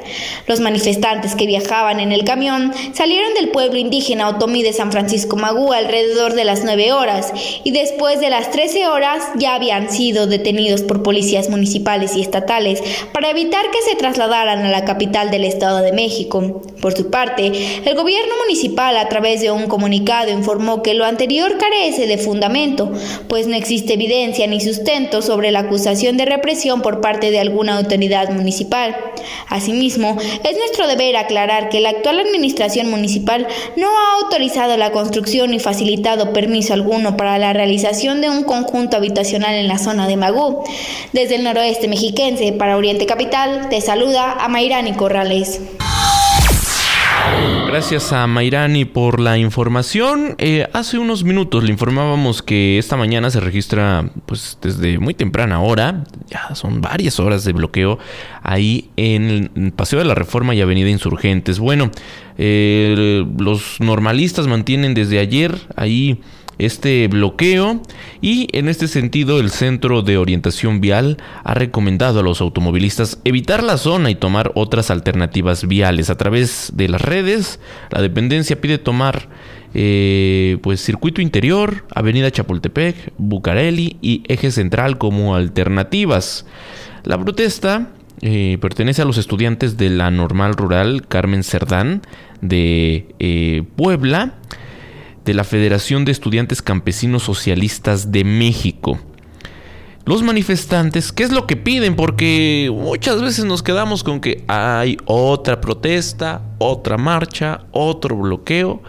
Los manifestantes que viajaban en el camión salieron del pueblo indígena Otomí de San Francisco Magú alrededor de las 9 horas y después de las 13 horas ya habían sido detenidos por policías municipales y estatales para evitar que se trasladaran a la capital del Estado de México. Por su parte, el gobierno municipal a través de un comunicado informó que lo anterior carece de fundamento, pues no existe evidencia ni sustento sobre la acusación de represión por parte de alguna autoridad municipal. Asimismo, es nuestro deber aclarar que la actual administración municipal no ha autorizado la construcción ni facilitado permiso alguno para la realización de un conjunto habitacional en la zona de Magú. Desde el noroeste mexiquense para Oriente Capital, te saluda a Mayrani Corrales. Gracias a Mairani por la información. Eh, hace unos minutos le informábamos que esta mañana se registra, pues desde muy temprana hora, ya son varias horas de bloqueo ahí en el Paseo de la Reforma y Avenida Insurgentes. Bueno, eh, los normalistas mantienen desde ayer ahí este bloqueo y en este sentido el Centro de Orientación Vial ha recomendado a los automovilistas evitar la zona y tomar otras alternativas viales. A través de las redes, la dependencia pide tomar eh, pues circuito interior, Avenida Chapultepec, Bucareli y Eje Central como alternativas. La protesta eh, pertenece a los estudiantes de la normal rural Carmen Cerdán de eh, Puebla de la Federación de Estudiantes Campesinos Socialistas de México. Los manifestantes, ¿qué es lo que piden? Porque muchas veces nos quedamos con que hay otra protesta, otra marcha, otro bloqueo,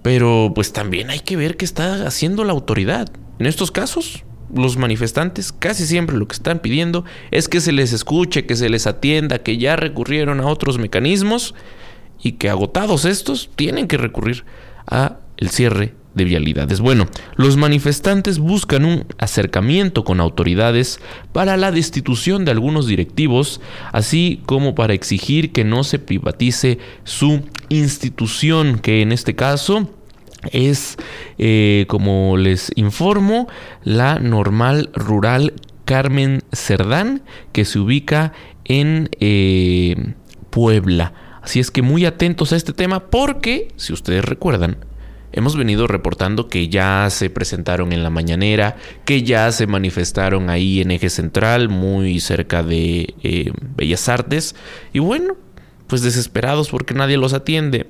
pero pues también hay que ver qué está haciendo la autoridad. En estos casos, los manifestantes casi siempre lo que están pidiendo es que se les escuche, que se les atienda, que ya recurrieron a otros mecanismos y que agotados estos tienen que recurrir a el cierre de vialidades. Bueno, los manifestantes buscan un acercamiento con autoridades para la destitución de algunos directivos, así como para exigir que no se privatice su institución, que en este caso es, eh, como les informo, la normal rural Carmen Cerdán, que se ubica en eh, Puebla. Así es que muy atentos a este tema porque, si ustedes recuerdan, Hemos venido reportando que ya se presentaron en la mañanera, que ya se manifestaron ahí en Eje Central, muy cerca de eh, Bellas Artes. Y bueno, pues desesperados porque nadie los atiende,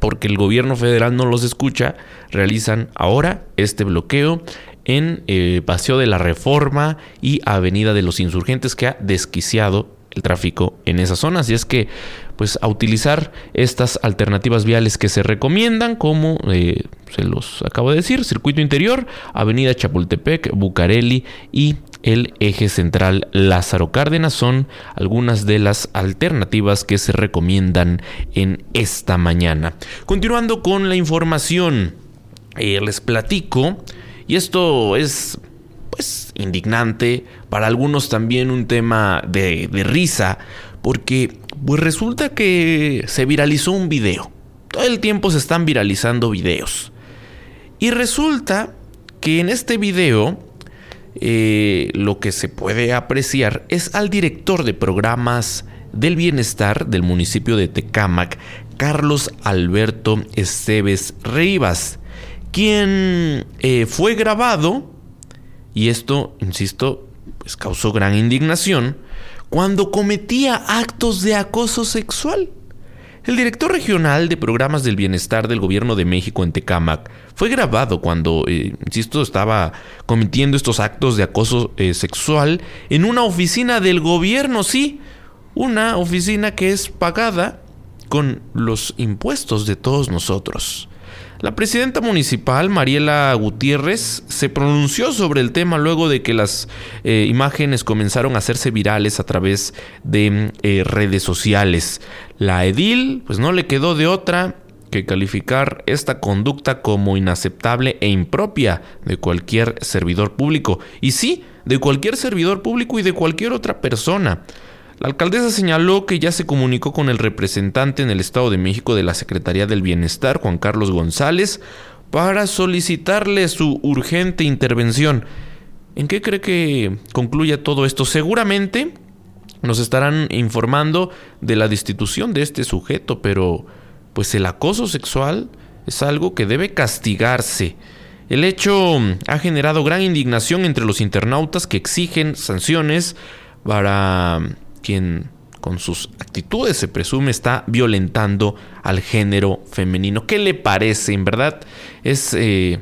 porque el gobierno federal no los escucha, realizan ahora este bloqueo en eh, Paseo de la Reforma y Avenida de los Insurgentes que ha desquiciado el tráfico en esa zona. Así es que, pues, a utilizar estas alternativas viales que se recomiendan, como eh, se los acabo de decir, circuito interior, Avenida Chapultepec, Bucareli y el eje central Lázaro Cárdenas son algunas de las alternativas que se recomiendan en esta mañana. Continuando con la información, eh, les platico, y esto es pues indignante, para algunos también un tema de, risa, porque pues resulta que se viralizó un video. Todo el tiempo se están viralizando videos. Y resulta que en este video eh, lo que se puede apreciar es al director de programas del bienestar del municipio de Tecámac, Carlos Alberto Esteves Rivas, quien eh, fue grabado y esto, insisto, pues causó gran indignación cuando cometía actos de acoso sexual. El director regional de programas del bienestar del gobierno de México en Tecámac fue grabado cuando, eh, insisto, estaba cometiendo estos actos de acoso eh, sexual en una oficina del gobierno, sí, una oficina que es pagada con los impuestos de todos nosotros. La presidenta municipal, Mariela Gutiérrez, se pronunció sobre el tema luego de que las eh, imágenes comenzaron a hacerse virales a través de eh, redes sociales. La edil, pues no le quedó de otra que calificar esta conducta como inaceptable e impropia de cualquier servidor público. Y sí, de cualquier servidor público y de cualquier otra persona. La alcaldesa señaló que ya se comunicó con el representante en el Estado de México de la Secretaría del Bienestar, Juan Carlos González, para solicitarle su urgente intervención. ¿En qué cree que concluya todo esto? Seguramente nos estarán informando de la destitución de este sujeto, pero pues el acoso sexual es algo que debe castigarse. El hecho ha generado gran indignación entre los internautas que exigen sanciones para quien con sus actitudes se presume está violentando al género femenino. ¿Qué le parece? En verdad es eh,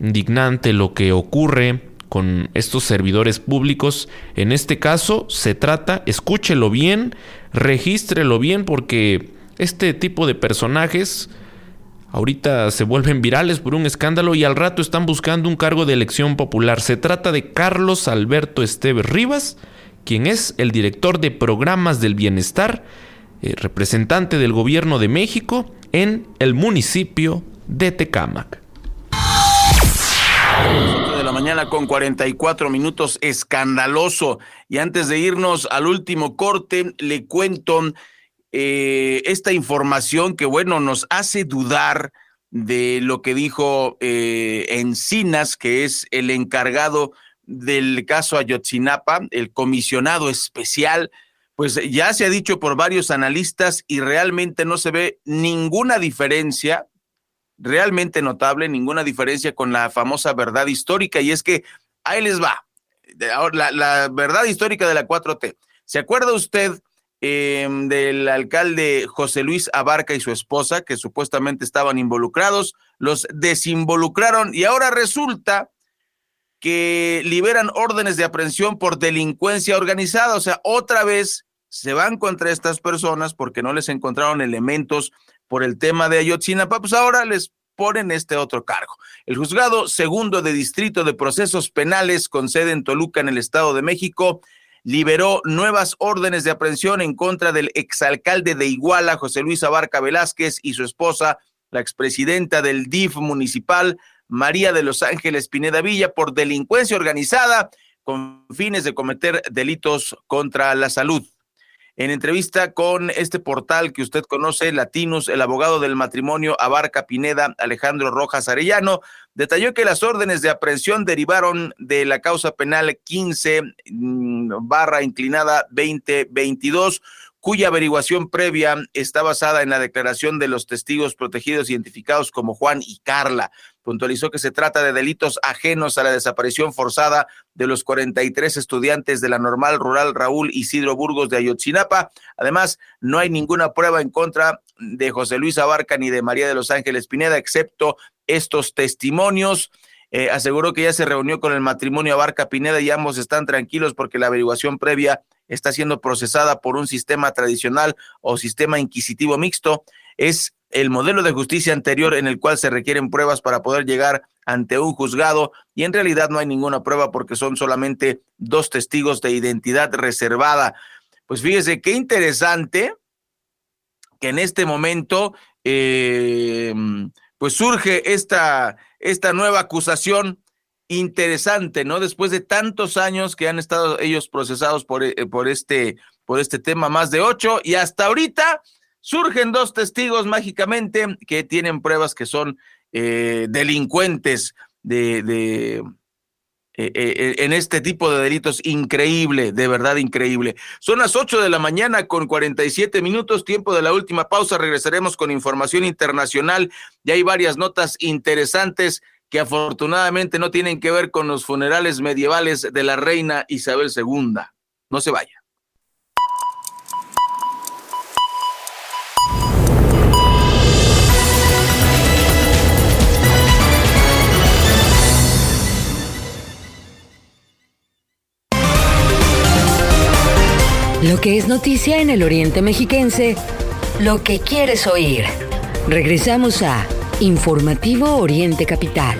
indignante lo que ocurre con estos servidores públicos. En este caso se trata, escúchelo bien, regístrelo bien porque este tipo de personajes ahorita se vuelven virales por un escándalo y al rato están buscando un cargo de elección popular. Se trata de Carlos Alberto Esteves Rivas, quien es el director de programas del bienestar eh, representante del gobierno de México en el municipio de Tecámac. de la mañana con 44 minutos, escandaloso. Y antes de irnos al último corte, le cuento eh, esta información que, bueno, nos hace dudar de lo que dijo eh, Encinas, que es el encargado del caso Ayotzinapa, el comisionado especial, pues ya se ha dicho por varios analistas y realmente no se ve ninguna diferencia, realmente notable, ninguna diferencia con la famosa verdad histórica. Y es que ahí les va, la, verdad histórica de la 4T. ¿Se acuerda usted Em, del alcalde José Luis Abarca y su esposa, que supuestamente estaban involucrados, los desinvolucraron y ahora resulta que liberan órdenes de aprehensión por delincuencia organizada. O sea, otra vez se van contra estas personas porque no les encontraron elementos por el tema de Ayotzinapa, pues ahora les ponen este otro cargo. El juzgado segundo de distrito de procesos penales con sede en Toluca, en el Estado de México, liberó nuevas órdenes de aprehensión en contra del exalcalde de Iguala, José Luis Abarca Velázquez, y su esposa, la expresidenta del DIF municipal, María de los Ángeles Pineda Villa, por delincuencia organizada con fines de cometer delitos contra la salud. En entrevista con este portal que usted conoce, Latinos, el abogado del matrimonio Abarca Pineda, Alejandro Rojas Arellano, detalló que las órdenes de aprehensión derivaron de la causa penal 15 mm, barra inclinada 2022 cuya averiguación previa está basada en la declaración de los testigos protegidos identificados como Juan y Carla. Puntualizó que se trata de delitos ajenos a la desaparición forzada de los 43 estudiantes de la normal rural Raúl Isidro Burgos de Ayotzinapa. Además, no hay ninguna prueba en contra de José Luis Abarca ni de María de los Ángeles Pineda, excepto estos testimonios. Eh, aseguró que ya se reunió con el matrimonio Abarca Pineda y ambos están tranquilos porque la averiguación previa está siendo procesada por un sistema tradicional o sistema inquisitivo mixto. Es el modelo de justicia anterior en el cual se requieren pruebas para poder llegar ante un juzgado y en realidad no hay ninguna prueba porque son solamente dos testigos de identidad reservada. Pues fíjese qué interesante que en este momento eh, pues surge esta, esta nueva acusación interesante, ¿no? Después de tantos años que han estado ellos procesados por, eh, por, este, por este tema, más de ocho, y hasta ahorita surgen dos testigos mágicamente que tienen pruebas que son eh, delincuentes de, de eh, en este tipo de delitos increíble, de verdad increíble. Son las ocho de la mañana con 47 minutos, tiempo de la última pausa. Regresaremos con información internacional. Ya hay varias notas interesantes que afortunadamente no tienen que ver con los funerales medievales de la reina Isabel II. No se vaya. Lo que es noticia en el Oriente Mexiquense, lo que quieres oír. Regresamos a Informativo Oriente Capital.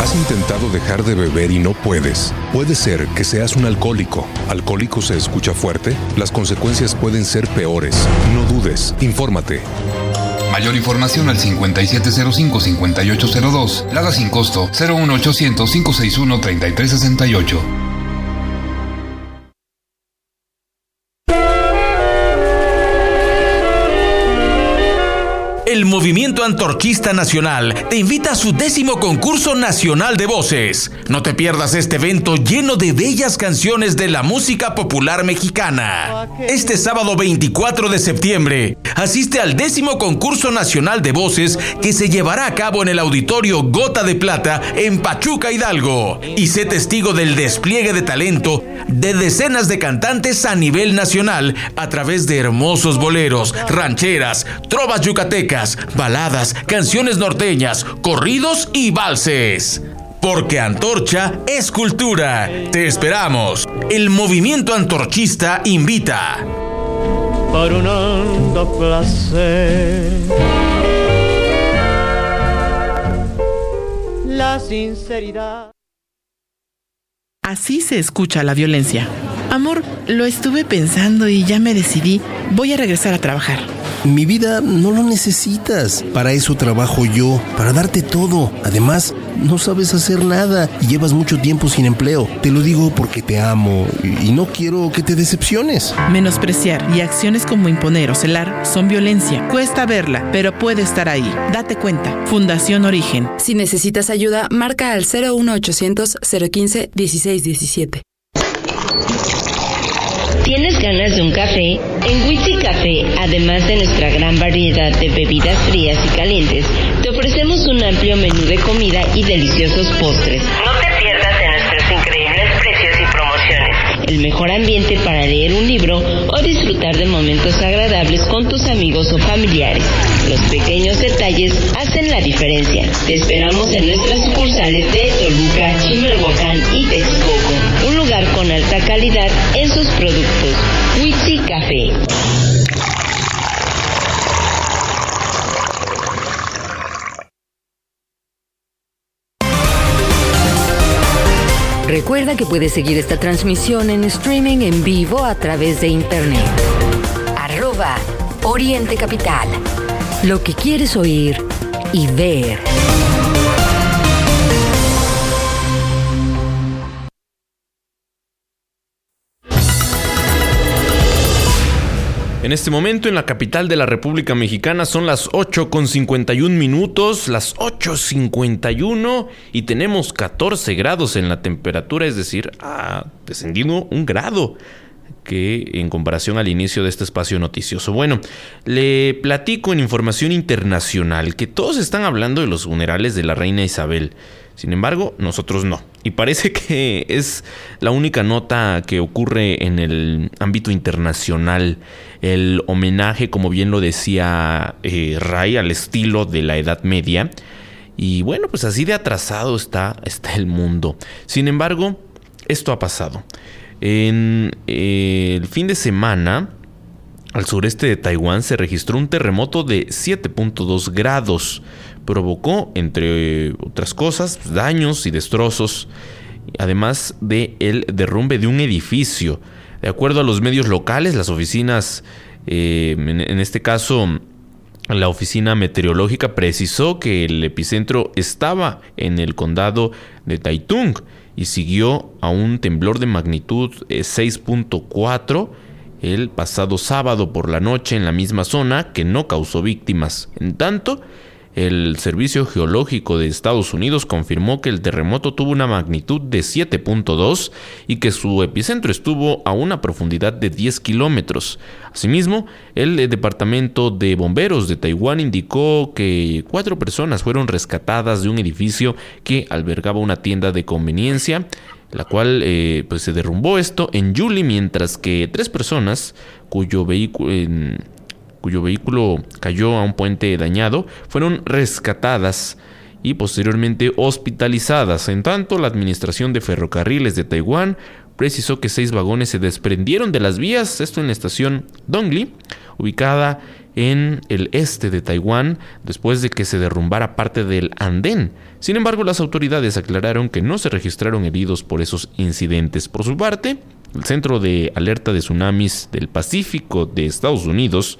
¿Has intentado dejar de beber y no puedes? Puede ser que seas un alcohólico. ¿Alcohólico se escucha fuerte? Las consecuencias pueden ser peores. No dudes, infórmate. Mayor información al 5705-5802. Lada sin costo 01800-561-3368. El Movimiento Antorchista Nacional te invita a su décimo concurso nacional de voces. No te pierdas este evento lleno de bellas canciones de la música popular mexicana. Este sábado 24 de septiembre, asiste al décimo concurso nacional de voces que se llevará a cabo en el auditorio Gota de Plata en Pachuca Hidalgo. Y sé testigo del despliegue de talento de decenas de cantantes a nivel nacional a través de hermosos boleros, rancheras, trovas yucatecas baladas, canciones norteñas, corridos y valses. Porque Antorcha es cultura. Te esperamos. El movimiento antorchista invita. Por un hondo placer. La sinceridad. Así se escucha la violencia. Amor, lo estuve pensando y ya me decidí. Voy a regresar a trabajar. Mi vida no lo necesitas. Para eso trabajo yo, para darte todo. Además, no sabes hacer nada y llevas mucho tiempo sin empleo. Te lo digo porque te amo y no quiero que te decepciones. Menospreciar y acciones como imponer o celar son violencia. Cuesta verla, pero puede estar ahí. Date cuenta. Fundación Origen. Si necesitas ayuda, marca al 01800 015 1617. ¿Tienes ganas de un café? En Witsi Café, además de nuestra gran variedad de bebidas frías y calientes, te ofrecemos un amplio menú de comida y deliciosos postres. No te pierdas de nuestros increíbles precios y promociones. El mejor ambiente para leer un libro o disfrutar de momentos agradables con tus amigos o familiares. Los pequeños detalles hacen la diferencia. Te esperamos en nuestras sucursales de Toluca, Chimalhuacán y Texcoco. Un lugar con alta calidad en sus productos. Witsi Café. Recuerda que puedes seguir esta transmisión en streaming en vivo a través de internet. Arroba Oriente Capital. Lo que quieres oír y ver. En este momento en la capital de la República Mexicana son las 8 con 51 minutos, las 8.51 y tenemos 14 grados en la temperatura, es decir, ha descendido un grado que en comparación al inicio de este espacio noticioso. Bueno, le platico en información internacional que todos están hablando de los funerales de la reina Isabel. Sin embargo, nosotros no. Y parece que es la única nota que ocurre en el ámbito internacional. El homenaje, como bien lo decía eh, Ray, al estilo de la Edad Media. Y bueno, pues así de atrasado está, está el mundo. Sin embargo, esto ha pasado. En eh, el fin de semana, al sureste de Taiwán se registró un terremoto de 7.2 grados. Provocó, entre otras cosas, daños y destrozos, además de el derrumbe de un edificio. De acuerdo a los medios locales, las oficinas, eh, en, en este caso, la oficina meteorológica precisó que el epicentro estaba en el condado de Taitung y siguió a un temblor de magnitud 6.4 el pasado sábado por la noche en la misma zona que no causó víctimas. En tanto, el Servicio Geológico de Estados Unidos confirmó que el terremoto tuvo una magnitud de 7.2 y que su epicentro estuvo a una profundidad de 10 kilómetros. Asimismo, el Departamento de Bomberos de Taiwán indicó que cuatro personas fueron rescatadas de un edificio que albergaba una tienda de conveniencia la cual eh, pues se derrumbó esto en Yuli, mientras que tres personas cuyo vehículo, cuyo vehículo cayó a un puente dañado fueron rescatadas y posteriormente hospitalizadas. En tanto, la Administración de Ferrocarriles de Taiwán precisó que seis vagones se desprendieron de las vías, esto en la estación Dongli, ubicada en el este de Taiwán, después de que se derrumbara parte del andén. Sin embargo, las autoridades aclararon que no se registraron heridos por esos incidentes. Por su parte, el Centro de Alerta de Tsunamis del Pacífico de Estados Unidos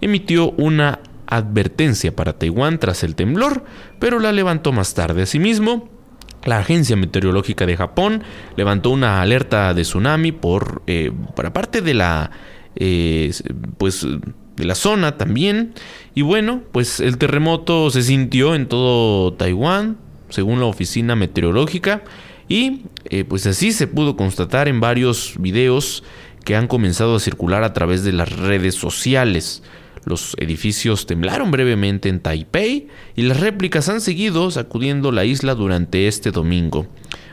emitió una advertencia para Taiwán tras el temblor, pero la levantó más tarde. Asimismo, la Agencia Meteorológica de Japón levantó una alerta de tsunami por, eh, por parte de la eh, pues de la zona también. Y bueno, pues el terremoto se sintió en todo Taiwán, según la oficina meteorológica. Y eh, pues así se pudo constatar en varios videos que han comenzado a circular a través de las redes sociales. Los edificios temblaron brevemente en Taipei y las réplicas han seguido sacudiendo la isla durante este domingo.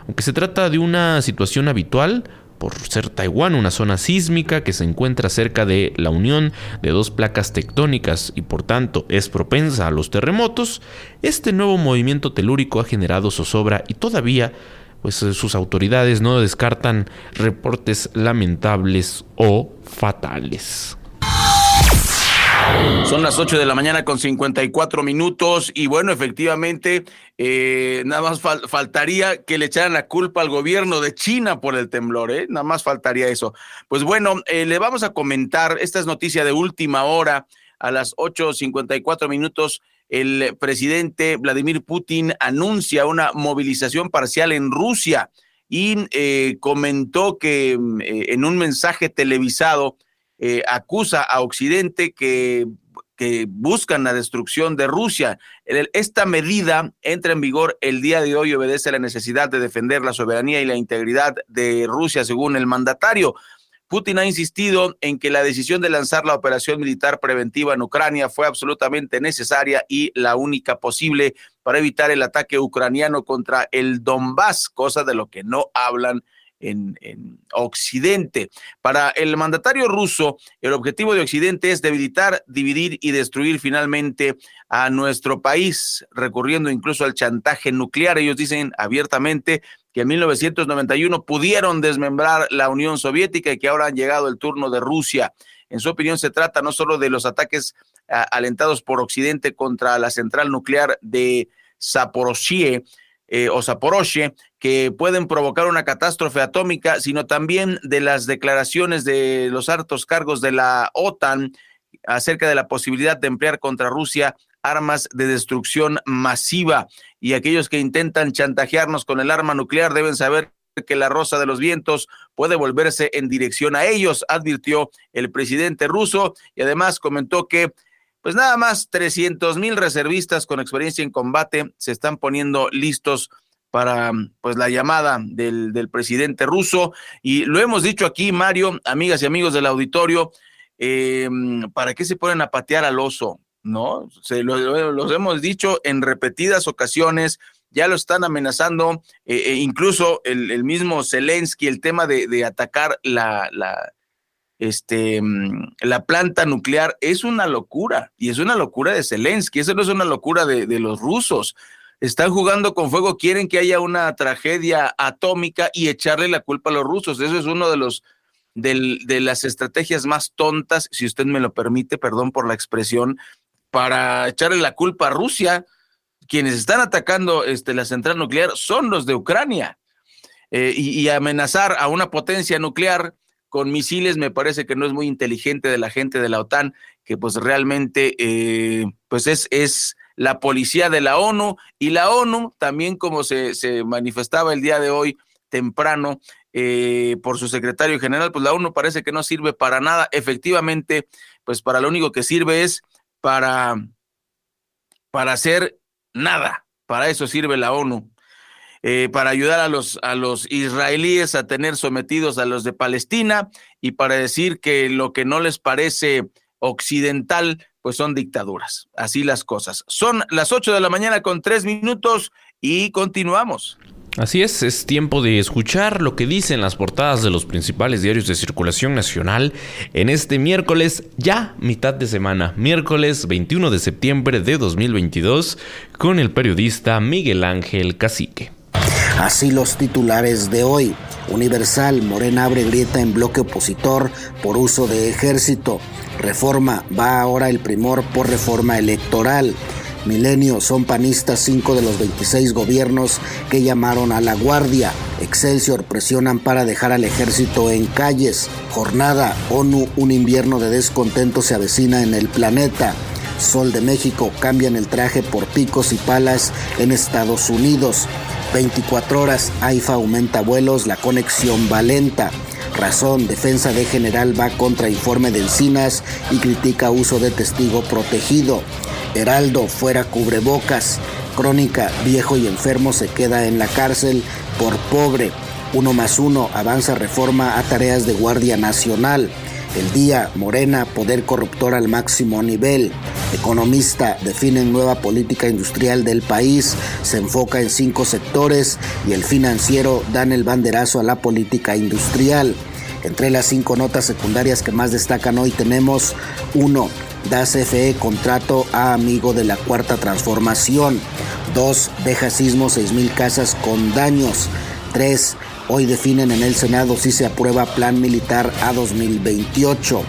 Aunque se trata de una situación habitual, por ser Taiwán una zona sísmica que se encuentra cerca de la unión de dos placas tectónicas y por tanto es propensa a los terremotos, este nuevo movimiento telúrico ha generado zozobra y todavía pues sus autoridades no descartan reportes lamentables o fatales. Son las 8 de la mañana con 54 minutos y bueno, efectivamente, eh, nada más faltaría que le echaran la culpa al gobierno de China por el temblor, ¿eh? Nada más faltaría eso. Pues bueno, eh, le vamos a comentar, esta es noticia de última hora, a las 8.54 minutos, el presidente Vladimir Putin anuncia una movilización parcial en Rusia y eh, comentó que en un mensaje televisado, eh, acusa a Occidente que, que, buscan la destrucción de Rusia. Esta medida entra en vigor el día de hoy y obedece a la necesidad de defender la soberanía y la integridad de Rusia, según el mandatario. Putin ha insistido en que la decisión de lanzar la operación militar preventiva en Ucrania fue absolutamente necesaria y la única posible para evitar el ataque ucraniano contra el Donbass, cosa de lo que no hablan en, Occidente. Para el mandatario ruso, el objetivo de Occidente es debilitar, dividir y destruir finalmente a nuestro país, recurriendo incluso al chantaje nuclear. Ellos dicen abiertamente que en 1991 pudieron desmembrar la Unión Soviética y que ahora han llegado el turno de Rusia. En su opinión, se trata no solo de los ataques alentados por Occidente contra la central nuclear de Zaporozhye, eh, o que pueden provocar una catástrofe atómica, sino también de las declaraciones de los altos cargos de la OTAN acerca de la posibilidad de emplear contra Rusia armas de destrucción masiva. Y aquellos que intentan chantajearnos con el arma nuclear deben saber que la rosa de los vientos puede volverse en dirección a ellos, advirtió el presidente ruso y además comentó que pues nada más 300 mil reservistas con experiencia en combate se están poniendo listos para pues la llamada del, del, presidente ruso. Y lo hemos dicho aquí Mario amigas y amigos del auditorio eh, para qué se ponen a patear al oso no se lo, los hemos dicho en repetidas ocasiones ya lo están amenazando eh, eh, incluso el, el, mismo Zelensky el tema de, de atacar la, la este, mm, la planta nuclear es una locura y es una locura de Zelensky, eso no es una locura de, los rusos. Están jugando con fuego, quieren que haya una tragedia atómica y echarle la culpa a los rusos. Eso es uno de los de, las estrategias más tontas, si usted me lo permite, perdón por la expresión, para echarle la culpa a Rusia. Quienes están atacando este, la central nuclear son los de Ucrania. Eh, y amenazar a una potencia nuclear con misiles me parece que no es muy inteligente de la gente de la OTAN, que pues realmente eh, pues es, es la policía de la ONU y la ONU también como se, se manifestaba el día de hoy temprano eh, por su secretario general, pues la ONU parece que no sirve para nada. Efectivamente, pues para lo único que sirve es para, para hacer nada. Para eso sirve la ONU. Eh, para ayudar a los, israelíes a tener sometidos a los de Palestina y para decir que lo que no les parece occidental, pues son dictaduras. Así las cosas. Son las 8 de la mañana con tres minutos y continuamos. Así es, es tiempo de escuchar lo que dicen las portadas de los principales diarios de circulación nacional en este miércoles, ya mitad de semana, miércoles 21 de septiembre de 2022, con el periodista Miguel Ángel Cacique. Así los titulares de hoy. Universal, Morena abre grieta en bloque opositor por uso de ejército. Reforma, va ahora el primor por reforma electoral. Milenio, son panistas cinco de los 26 gobiernos que llamaron a la guardia. Excelsior, presionan para dejar al ejército en calles. Jornada, ONU, un invierno de descontento se avecina en el planeta. Sol de México, cambian el traje por picos y palas en Estados Unidos. 24 horas, AIFA aumenta vuelos, la conexión va lenta. Razón, defensa de general va contra informe de Encinas y critica uso de testigo protegido. Heraldo, fuera cubrebocas. Crónica, viejo y enfermo se queda en la cárcel por pobre. Uno más uno, avanza reforma a tareas de Guardia Nacional. El día, Morena, poder corruptor al máximo nivel. Economista, definen nueva política industrial del país, se enfoca en cinco sectores y el financiero dan el banderazo a la política industrial. Entre las cinco notas secundarias que más destacan hoy tenemos uno, Da CFE contrato a amigo de la cuarta transformación. 2. Deja sismo 6.000 casas con daños. 3. Hoy definen en el Senado si se aprueba plan militar a 2028.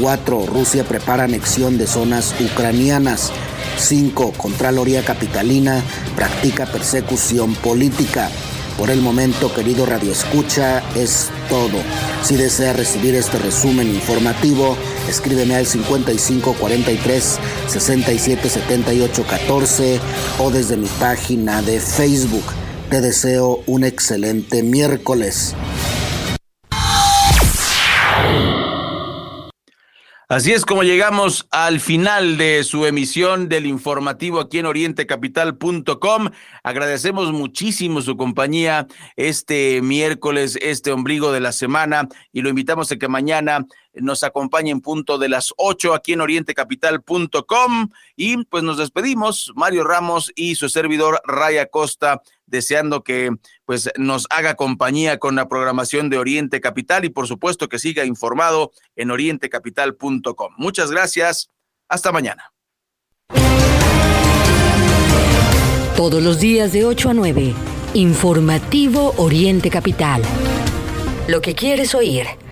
4. Rusia prepara anexión de zonas ucranianas. 5. Contraloría Capitalina practica persecución política. Por el momento, querido Radio Escucha, es todo. Si desea recibir este resumen informativo, escríbeme al 5543 6778 14 o desde mi página de Facebook. Te deseo un excelente miércoles. Así es como llegamos al final de su emisión del informativo aquí en orientecapital.com. Agradecemos muchísimo su compañía este miércoles, este ombligo de la semana y lo invitamos a que mañana nos acompañe en punto de las 8 aquí en orientecapital.com y pues nos despedimos, Mario Ramos y su servidor Raya Costa deseando que pues nos haga compañía con la programación de Oriente Capital y por supuesto que siga informado en orientecapital.com. Muchas gracias. Hasta mañana. Todos los días de 8 a 9. Informativo Oriente Capital. Lo que quieres oír.